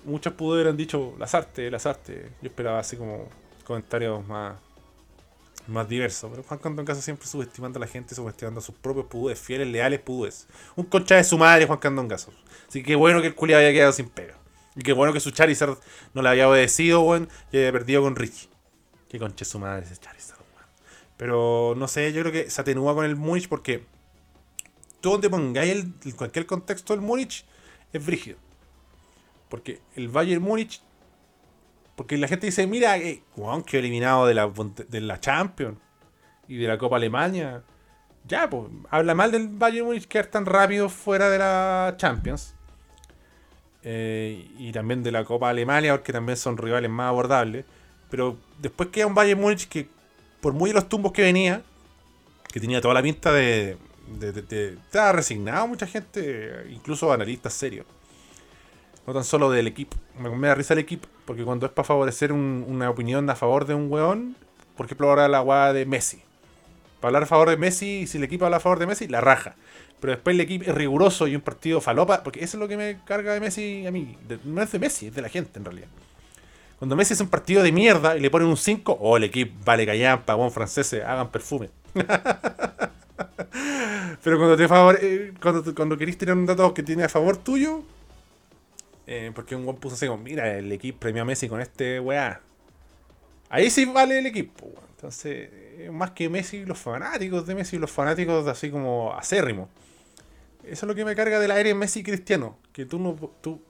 muchos pudo hubieran dicho las artes, las artes. Yo esperaba así como comentarios más, más diversos. Pero Juan Candón Gaso siempre subestimando a la gente, subestimando a sus propios pudúes, fieles, leales pudúes. Un concha de su madre, Juan Candón Gaso. Así que bueno que el culiado haya quedado sin pega. Y qué bueno que su Charizard no le había obedecido, weón, y haya perdido con Richie. Qué concha de su madre ese Charizard, weón. Pero no sé, yo creo que se atenúa con el Múnich porque tú donde pongáis el, cualquier contexto del Múnich es brígido. Porque el Bayern Múnich. Porque la gente dice, mira, eh, weón, quedó eliminado de la, de la Champions y de la Copa Alemania. Ya, pues, habla mal del Bayern Múnich quedar tan rápido fuera de la Champions. Eh, y también de la Copa Alemania, porque también son rivales más abordables. Pero después queda un Bayern Múnich que, por muy de los tumbos que venía, que tenía toda la pinta de- estaba resignado mucha gente, incluso analistas serios. No tan solo del equipo. Me, da risa el equipo, porque cuando es para favorecer un- una opinión a favor de un weón, por ejemplo, ahora la guada de Messi. Para hablar a favor de Messi, si el equipo habla a favor de Messi, la raja. Pero después el equipo es riguroso y un partido falopa, porque eso es lo que me carga de Messi a mí. No es de Messi, es de la gente en realidad. Cuando Messi es un partido de mierda y le ponen un 5, oh, el equipo vale callampa, buen franceses, hagan perfume. Pero cuando te favor, eh, cuando, cuando querís tirar un dato que tiene a favor tuyo, eh, porque un buen puso así como, mira, el equipo premió a Messi con este weá. Ahí sí vale el equipo, weón. Entonces, eh, más que Messi, los fanáticos de Messi, los fanáticos de así como acérrimos. Eso es lo que me carga del aire Messi cristiano. Que tú no. Tú,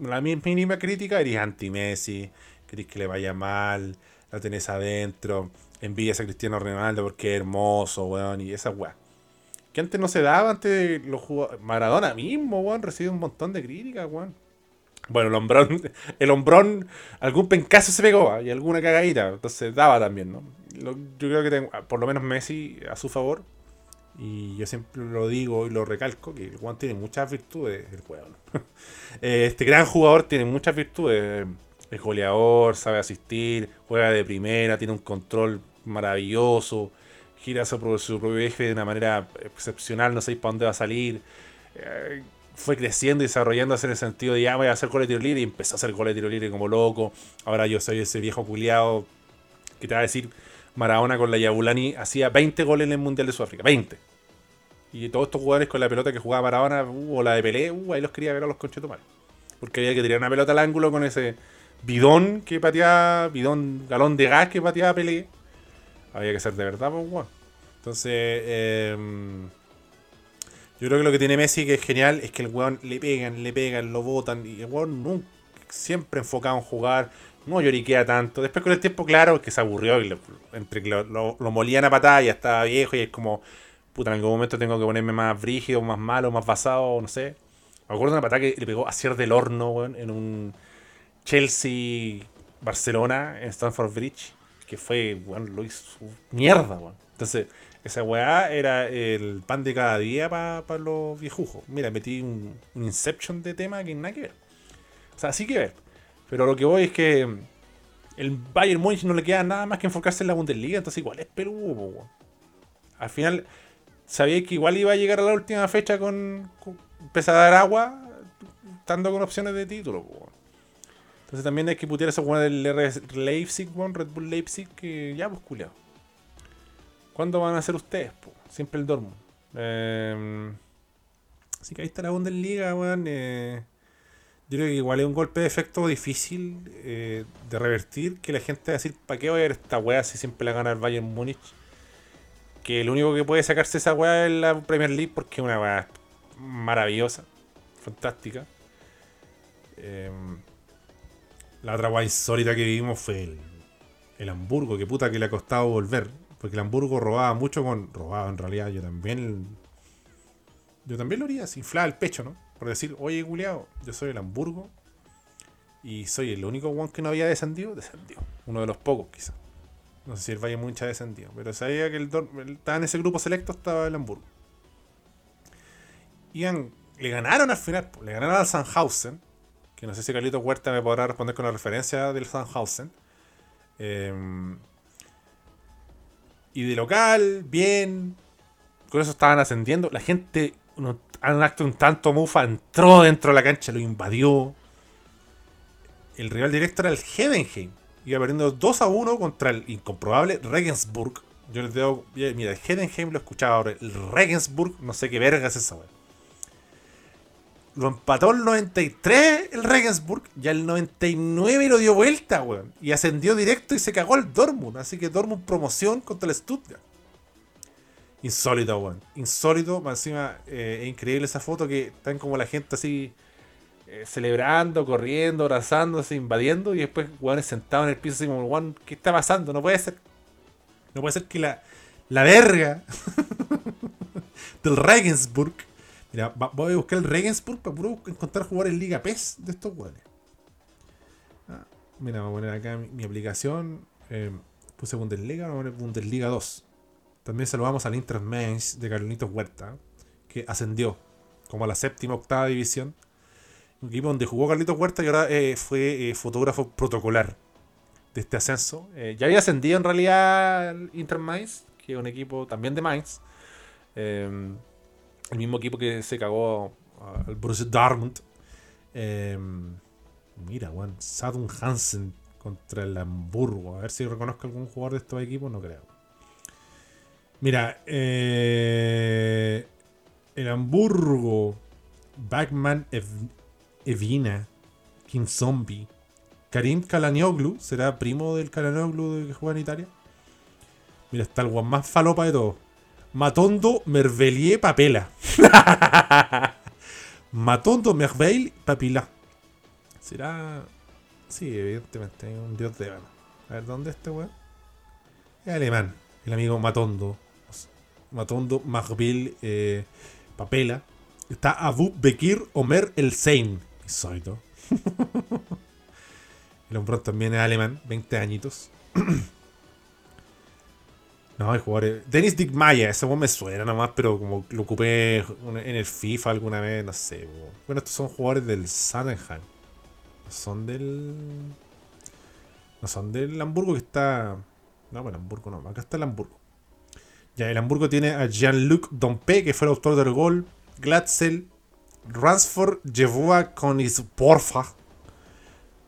la mínima crítica eres anti-Messi, querés que le vaya mal, la tenés adentro, envidias a Cristiano Ronaldo porque es hermoso, weón, y esa weá. Que antes no se daba, antes los jugadores. Maradona mismo, weón, recibe un montón de críticas, weón. Bueno, el hombrón, el hombrón, algún pencazo se pegó ¿ah? y alguna cagadita, entonces daba también, ¿no? Yo creo que tengo, por lo menos Messi a su favor, y yo siempre lo digo y lo recalco, que Juan tiene muchas virtudes, el weón. Eh, este gran jugador tiene muchas virtudes, es goleador, sabe asistir, juega de primera, tiene un control maravilloso, gira su, su propio eje de una manera excepcional, no sé para dónde va a salir. Eh, fue creciendo y desarrollándose en el sentido de ya voy a hacer goles de tiro libre y empezó a hacer goles de tiro libre como loco. Ahora yo soy ese viejo culiado que te va a decir Maradona con la Yabulani hacía 20 goles en el Mundial de Sudáfrica. 20. Y todos estos jugadores con la pelota que jugaba Maradona uh, o la de Pelé, uh, ahí los quería ver a los conchetumares. Porque había que tirar una pelota al ángulo con ese bidón que pateaba, bidón, galón de gas que pateaba Pelé. Había que ser de verdad, pues, weón. Entonces, eh, yo creo que lo que tiene Messi que es genial es que el weón le pegan, le pegan, lo botan y el weón nunca, siempre enfocado en jugar, no lloriquea tanto. Después con el tiempo, claro, que se aburrió y entre que lo, lo- lo molían a patada, ya estaba viejo y es como, puta, en algún momento tengo que ponerme más brígido, más malo, más basado, no sé. Me acuerdo de una patada que le pegó a Cier del Horno, weón, en un Chelsea-Barcelona en Stamford Bridge, que fue, weón, lo hizo mierda, weón. Entonces, esa weá era el pan de cada día para los viejujos. Mira, metí un, un Inception de tema que nada que ver. O sea, sí que ver. Pero lo que voy es que el Bayern Múnich no le queda nada más que enfocarse en la Bundesliga, entonces igual es weón. Al final, sabía que igual iba a llegar a la última fecha con, con a dar agua, estando con opciones de título, po. Entonces también hay que putear a esos weones del RS Leipzig, Red Bull Leipzig, que ya pues culiao. ¿Cuándo van a ser ustedes? po? Siempre el Dortmund. Eh, así que ahí está la Bundesliga, weón. eh, yo creo que igual es un golpe de efecto difícil eh, de revertir. Que la gente va a decir, ¿para qué voy a ver esta weá si siempre la gana el Bayern Múnich? que el único que puede sacarse esa weá es la Premier League porque es una weá maravillosa, fantástica. Em, la otra weá insólita que vivimos fue el, el Hamburgo, que puta que le ha costado volver. Porque el Hamburgo robaba mucho con. Robaba en realidad, yo también. Yo también lo haría, se inflaba el pecho, ¿no? Por decir, oye, culiao, yo soy el Hamburgo. Y soy el único one que no había descendido, descendió. Uno de los pocos, quizás. No sé si el Valle Muncha ha descendido. Pero sabía que el, el- estaba en ese grupo selecto, estaba el Hamburgo. Iban, le ganaron al final, le ganaron al Sandhausen. Que no sé si Carlito Huerta me podrá responder con la referencia del Sandhausen. Em, y de local, bien. Con eso estaban ascendiendo. La gente, un acto un tanto mufa, entró dentro de la cancha, lo invadió. El rival directo era el Hedenheim. Iba perdiendo 2 a 1 contra el incomprobable Regensburg. Yo les digo, mira, el Hedenheim lo escuchaba ahora. El Regensburg, no sé qué verga es esa, weón. Lo empató el 93 el Regensburg y al 99 lo dio vuelta, weón. Y ascendió directo y se cagó el Dortmund. Así que Dortmund promoción contra el Stuttgart. Insólito, weón. Insólito. Más encima, eh, es increíble esa foto que están como la gente así eh, celebrando, corriendo, abrazándose, invadiendo. Y después, weones sentados en el piso así como, weón, ¿qué está pasando? No puede ser. No puede ser que la, la verga del Regensburg. Mira, voy a buscar el Regensburg para puro encontrar jugar en Liga PES de estos weones. Ah, mira, voy a poner acá mi, aplicación. eh, puse Bundesliga, voy a poner Bundesliga 2. También saludamos al Inter de Carlitos Huerta, que ascendió como a la séptima, octava división. Un equipo donde jugó Carlitos Huerta y ahora eh, fue eh, fotógrafo protocolar de este ascenso. Eh, ya había ascendido en realidad el Inter Mainz, que es un equipo también de Mainz. Eh, el mismo equipo que se cagó al Borussia Dortmund. Eh, mira, Juan, Sadun Hansen contra el Hamburgo. A ver si reconozco algún jugador de estos equipos, no creo. Mira, eh, el Hamburgo, Backman Ev- Evina, King Zombie, Karim Kalanioglu, será primo del Kalanioglu que juega en Italia. Mira, está el guan más falopa de todos. Matondo Mervelier Papela. Matondo Merveille Papila. Será. Sí, evidentemente, un dios de Ébano. A ver, ¿dónde es este weón? Es alemán, el amigo Matondo. Matondo Merveille eh, Papela. Está Abu Bekir Omer El Sein. Insólito. el hombrón también es alemán, 20 añitos. No, hay jugadores. Dennis Dick Maya, ese me suena nomás, pero como lo ocupé en el FIFA alguna vez, no sé. Bueno, estos son jugadores del Sannenheim. No son del. No son del Hamburgo que está. No, bueno, Hamburgo no. Acá está el Hamburgo. Ya, el Hamburgo tiene a Jean-Luc Dompe, que fue el autor del gol. Glatzel. Ransford llevó a Porfa.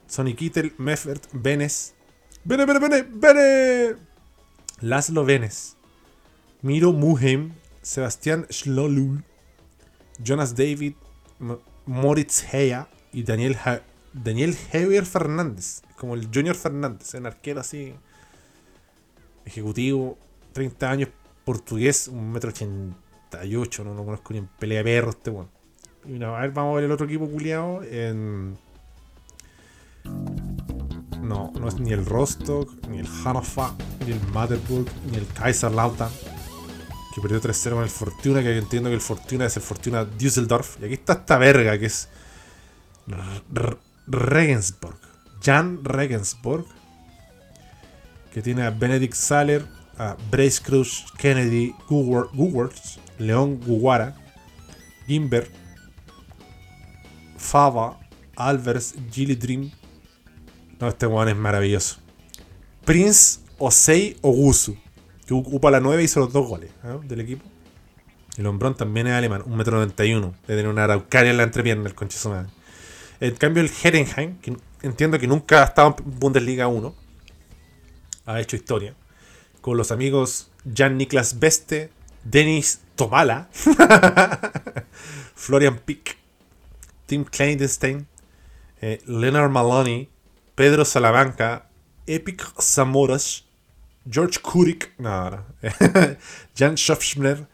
Sonny Kittel, Meffert, Benes. Bene, bene, bene, bene. Laszlo Venes, Miro Muheim, Sebastián Schlolul, Jonas David, Moritz Heya y Daniel, Ja- Daniel Javier Fernández, como el Junior Fernández, un arquero así, ejecutivo, 30 años, portugués, un metro 88, no lo conozco ni en pelea de perro este weón. Una- a ver, vamos a ver el otro equipo culiado en... No, no es ni el Rostock, ni el Hannover, ni el Magdeburg, ni el Kaiserslautern. Que perdió 3-0 con el Fortuna, que entiendo que el Fortuna es el Fortuna Düsseldorf. Y aquí está esta verga que es Regensburg. Jan Regensburg. Que tiene a Benedict Saller, a Brace Cruz, Kennedy, Guwerts, León Guguara, Gimber, Fava, Alvers, Gilly Dream, este weón es maravilloso. Prince Osei Ogusu, que ocupa la 9 y hizo los dos goles ¿ah? del equipo. El hombrón también es alemán, 1,91m. De tener una araucaria en la entrepierna, el conche su madre. En cambio, el Herenheim, que entiendo que nunca ha estado en Bundesliga 1, ha hecho historia. Con los amigos Jan-Niklas Beste, Denis Tomala, Florian Pick, Tim Kleinstein, eh, Leonard Maloney, Pedro Salamanca, Epic Zamoras, George Kurik, no, no. Jan Schaffner,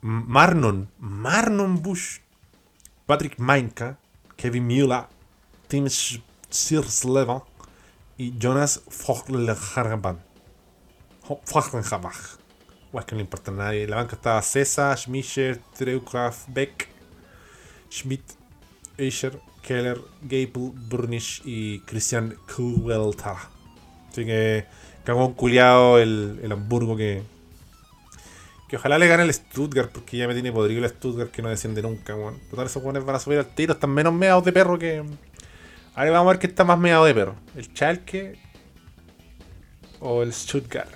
Marnon, Marnon Bush, Patrick Mainka, Kevin Müller, Tim Siersleva y Jonas Fogelharban. Fogelhabach. Bueno, es que no importa a nadie. La banca estaba César, Schmischer, Treukraft, Beck, Schmidt, Escher, Keller, Gable, Burnish y Christian Kuwelta. Así que cagó un culiado el, el Hamburgo que. Que ojalá le gane el Stuttgart, porque ya me tiene podrido el Stuttgart que no desciende nunca, weón. Total, esos weones van a subir al tiro, están menos meados de perro que. Ahora vamos a ver qué está más meado de perro. ¿El Schalke o el Stuttgart?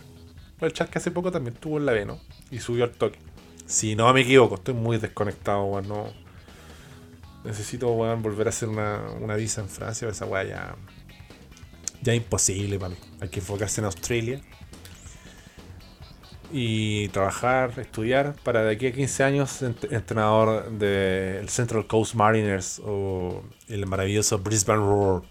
Pues el Schalke hace poco también estuvo en la B, ¿no? Y subió al toque. Si no me equivoco, estoy muy desconectado, weón. No. Necesito, volver a hacer una, una visa en Francia, esa weá ya. Ya imposible para mí. Hay que enfocarse en Australia. Y trabajar, estudiar para de aquí a 15 años ent- entrenador del Central Coast Mariners o el maravilloso Brisbane Roar.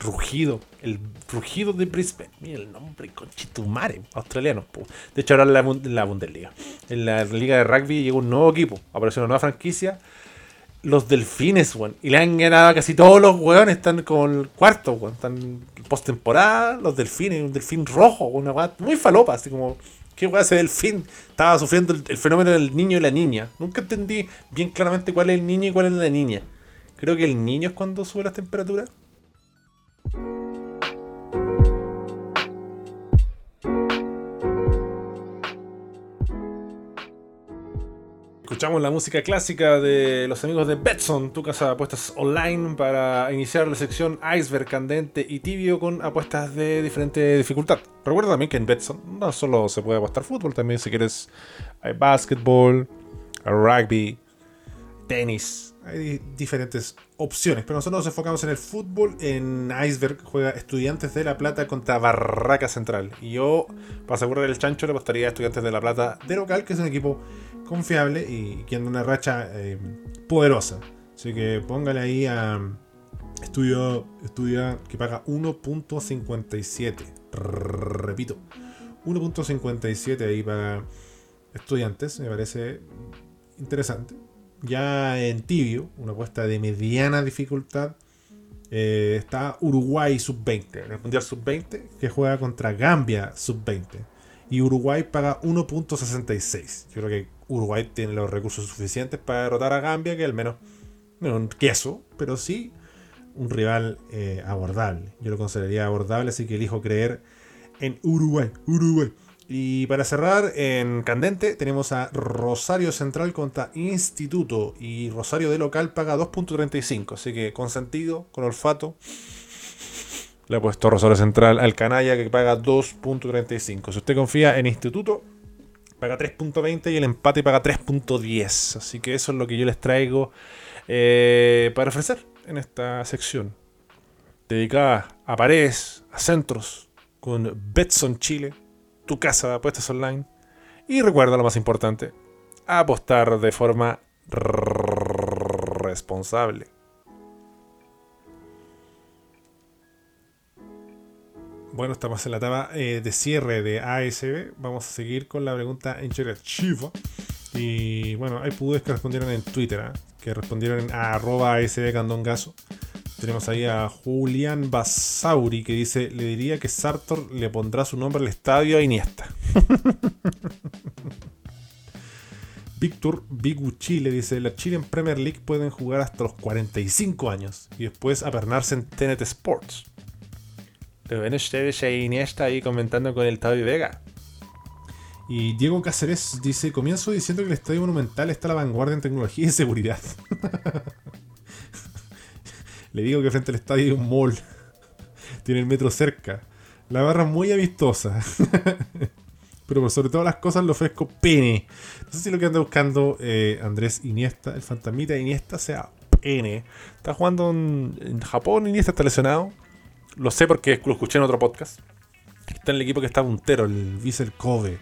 Rugido, el rugido de Brisbane. Mira el nombre, conchitumare, australiano. De hecho, ahora la, la Bundesliga. En la liga de rugby llegó un nuevo equipo, apareció una nueva franquicia. Los delfines, weón. Y le han ganado casi todos los weones. Están con el cuarto, weón. Están postemporada. Los delfines, un delfín rojo, una weá muy falopa. Así como, ¿qué weá ese delfín? Estaba sufriendo el, el fenómeno del niño y la niña. Nunca entendí bien claramente cuál es el niño y cuál es la niña. Creo que el niño es cuando sube las temperaturas. Escuchamos la música clásica de los amigos de Betson, tu casa de apuestas online, para iniciar la sección Iceberg candente y tibio con apuestas de diferente dificultad. Recuerda también que en Betson no solo se puede apostar fútbol, también si quieres hay básquetbol, rugby, tenis. Hay di- diferentes opciones, pero nosotros nos enfocamos en el fútbol. En Iceberg juega Estudiantes de La Plata contra Barraca Central. Y yo, para asegurar el chancho, le apostaría a Estudiantes de La Plata de local, que es un equipo confiable y que anda una racha eh, poderosa. Así que póngale ahí a Estudio, estudia que paga 1.57. Repito, 1.57 ahí para estudiantes, me parece interesante. Ya en tibio, una apuesta de mediana dificultad, eh, está Uruguay sub-20, en el Mundial sub-20, que juega contra Gambia sub-20. Y Uruguay paga 1.66. Yo creo que Uruguay tiene los recursos suficientes para derrotar a Gambia, que al menos no un queso, pero sí un rival eh, abordable. Yo lo consideraría abordable, así que elijo creer en Uruguay. Uruguay. Y para cerrar, en Candente tenemos a Rosario Central contra Instituto. Y Rosario de local paga 2.35. Así que con sentido, con olfato, le he puesto Rosario Central al canalla que paga 2.35. Si usted confía en Instituto, paga 3.20 y el empate paga 3.10. Así que eso es lo que yo les traigo eh, para ofrecer en esta sección. Dedicada a paredes, a centros, con Betson Chile, tu casa de apuestas online. Y recuerda lo más importante, apostar de forma responsable. Bueno, estamos en la etapa eh, de cierre de ASB. Vamos a seguir con la pregunta interactiva. Y bueno, hay pudes que respondieron en Twitter, ¿ah? que respondieron a arroba ASB Candongazo. Tenemos ahí a Julián Basauri que dice: Le diría que Sartor le pondrá su nombre al estadio a Iniesta. Víctor Biguchi le dice: La Chile en Premier League pueden jugar hasta los 45 años y después apernarse en TNT Sports. ¿Lo ven ustedes a Iniesta ahí comentando con el Tavi Vega? Y Diego Cáceres dice: Comienzo diciendo que el estadio monumental está a la vanguardia en tecnología y seguridad. Le digo que frente al estadio hay un mall. Tiene el metro cerca. La barra muy amistosa. Pero por sobre todas las cosas le ofrezco pene. No sé si lo que anda buscando eh, Andrés Iniesta, el fantasmita Iniesta, sea pene. Está jugando en, Japón, Iniesta está lesionado. Lo sé porque lo escuché en otro podcast. Está en el equipo que está puntero, el Vissel Kobe.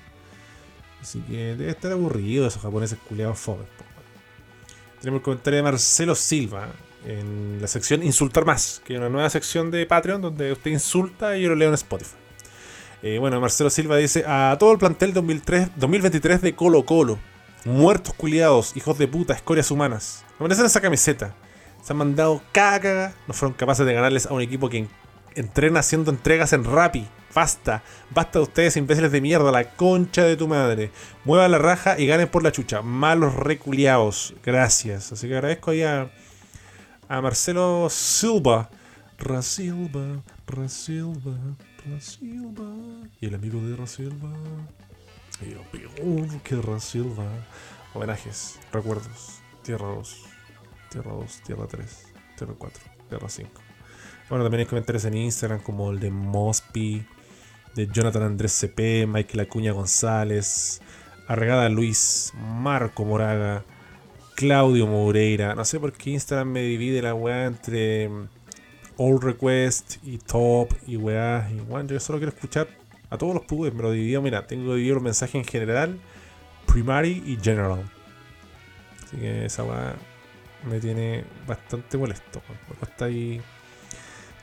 Así que debe estar aburrido esos japoneses culiados fomes. po. Tenemos el comentario de Marcelo Silva en la sección Insultar Más, que es una nueva sección de Patreon donde usted insulta y yo lo leo en Spotify. Eh, bueno, Marcelo Silva dice: A todo el plantel 2003, 2023 de Colo Colo. Muertos culiados, hijos de puta, escorias humanas. Me merecen esa camiseta. Se han mandado caga. No fueron capaces de ganarles a un equipo que entrena haciendo entregas en Rappi. Basta, basta de ustedes, imbéciles de mierda, la concha de tu madre. Muevan la raja y ganen por la chucha. Malos reculiados. Gracias. Así que agradezco ahí a, a Marcelo Silva. Rasilva, Rasilva, Rasilva. Y el amigo de Rasilva. Y lo peor que Rasilva. Homenajes, recuerdos. Tierra 2, Tierra 2, Tierra 3, Tierra 4, Tierra 5. Bueno, también hay comentarios en Instagram como el de Mosby, de Jonathan Andrés CP, Michael Acuña González, Arregada Luis, Marco Moraga, Claudio Moreira. No sé por qué Instagram me divide la weá entre All Request y Top y weá. Y bueno, yo solo quiero escuchar a todos los pubes, me lo dividido. Mira, tengo dividido el mensaje en general, Primary y General. Así que esa weá me tiene bastante molesto. Me cuesta ahí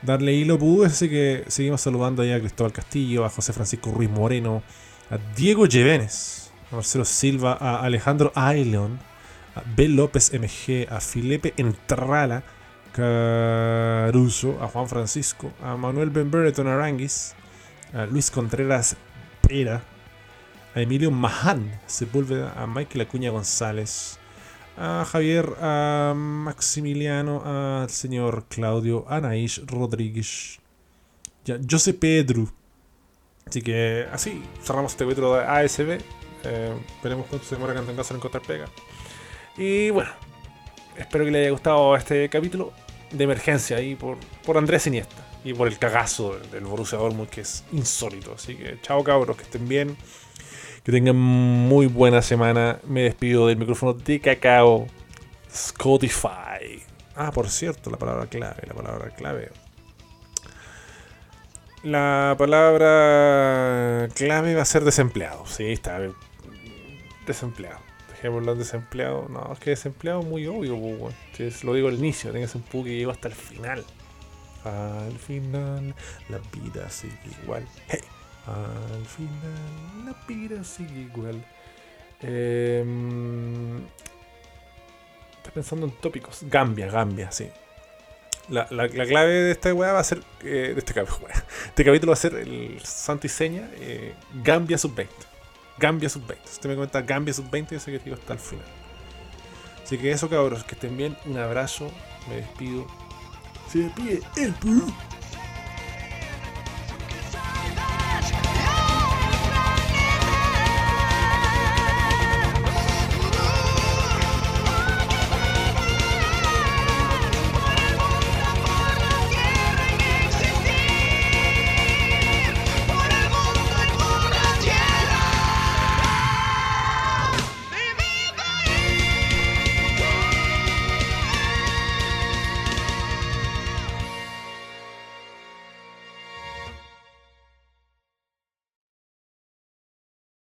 darle hilo pudo, así que seguimos saludando ahí a Cristóbal Castillo, a José Francisco Ruiz Moreno, a Diego Llevenes, a Marcelo Silva, a Alejandro Ailon, a B. López MG, a Filipe Entrala, Caruso, a Juan Francisco, a Manuel Benberton Aranguis, a Luis Contreras Pera, a Emilio Mahan, Sepúlveda, a Michael Acuña González, a Javier, a Maximiliano, al señor Claudio, a Naish Rodríguez, ya, José Pedro. Así que así cerramos este capítulo de ASB. Eh, veremos cuánto se demora que en encontrar pega. Y bueno, espero que le haya gustado este capítulo de emergencia ahí por, por Andrés Iniesta y por el cagazo del Borussia Dortmund que es insólito. Así que chao cabros, que estén bien. Que tengan muy buena semana. Me despido del micrófono de cacao. Spotify. Ah, por cierto, la palabra clave. La palabra clave. La palabra clave va a ser desempleado. Sí, está. Desempleado. Dejémoslo en desempleado. No, es que desempleado es muy obvio, pues, Lo digo al inicio. Tengas un poco que llego hasta el final. Al final, la vida sigue igual. Hey. Al final la pira sigue igual. Eh, estoy pensando en tópicos. Gambia, Gambia, sí. La, clave de esta weá va a ser. Eh, de este, este capítulo va a ser el santo y seña. Eh, Gambia sub 20. Gambia sub 20. Si usted me comenta Gambia sub 20, yo sé que digo hasta el final. Así que eso, cabros, que estén bien. Un abrazo. Me despido. Se despide el.